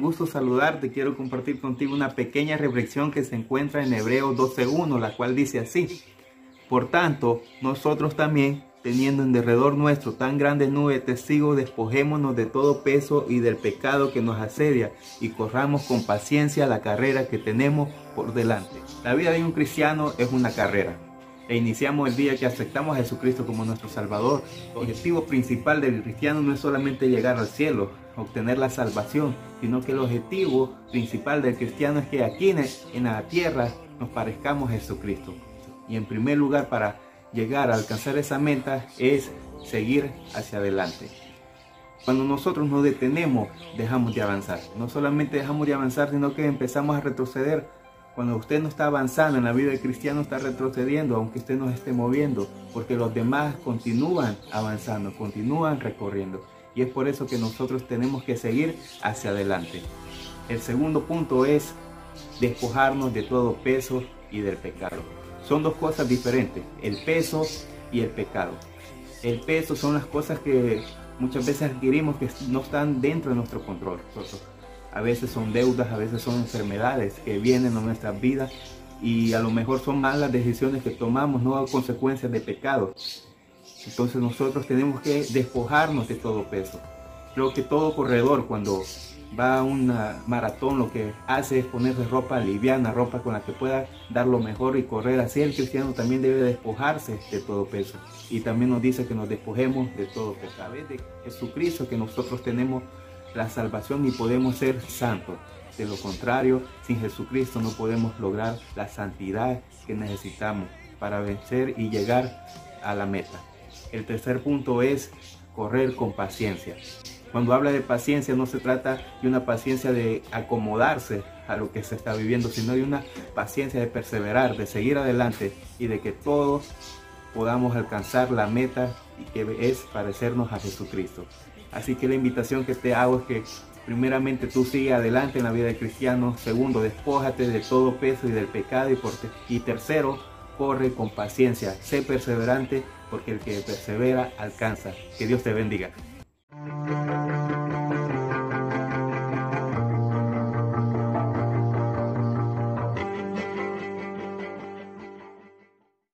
gusto saludarte. Quiero compartir contigo una pequeña reflexión que se encuentra en Hebreos 12.1, la cual dice así. Por tanto, nosotros también, teniendo en derredor nuestro tan grande nube de testigos, despojémonos de todo peso y del pecado que nos asedia y corramos con paciencia la carrera que tenemos por delante. La vida de un cristiano es una carrera e iniciamos el día que aceptamos a Jesucristo como nuestro Salvador. El objetivo principal del cristiano no es solamente llegar al cielo, obtener la salvación, sino que el objetivo principal del cristiano es que aquí en la tierra nos parezcamos a Jesucristo. Y en primer lugar, para llegar a alcanzar esa meta es seguir hacia adelante. Cuando nosotros nos detenemos, dejamos de avanzar. No solamente dejamos de avanzar, sino que empezamos a retroceder cuando usted no está avanzando en la vida del cristiano, está retrocediendo, aunque usted no esté moviendo, porque los demás continúan avanzando, continúan recorriendo. Y es por eso que nosotros tenemos que seguir hacia adelante. El segundo punto es despojarnos de todo peso y del pecado. Son dos cosas diferentes, el peso y el pecado. El peso son las cosas que muchas veces adquirimos que no están dentro de nuestro control a veces son deudas, a veces son enfermedades que vienen a nuestras vidas y a lo mejor son malas decisiones que tomamos, no a consecuencias de pecado. Entonces nosotros tenemos que despojarnos de todo peso. Creo que todo corredor cuando va a una maratón lo que hace es ponerse ropa liviana, ropa con la que pueda dar lo mejor y correr. Así el cristiano también debe despojarse de todo peso. Y también nos dice que nos despojemos de todo pecado. Es de Jesucristo que nosotros tenemos la salvación y podemos ser santos. De lo contrario, sin Jesucristo no podemos lograr la santidad que necesitamos para vencer y llegar a la meta. El tercer punto es correr con paciencia. Cuando habla de paciencia no se trata de una paciencia de acomodarse a lo que se está viviendo, sino de una paciencia de perseverar, de seguir adelante y de que todos podamos alcanzar la meta que es parecernos a Jesucristo. Así que la invitación que te hago es que primeramente tú sigas adelante en la vida de cristiano. Segundo, despójate de todo peso y del pecado. Y, por y tercero, corre con paciencia. Sé perseverante porque el que persevera alcanza. Que Dios te bendiga.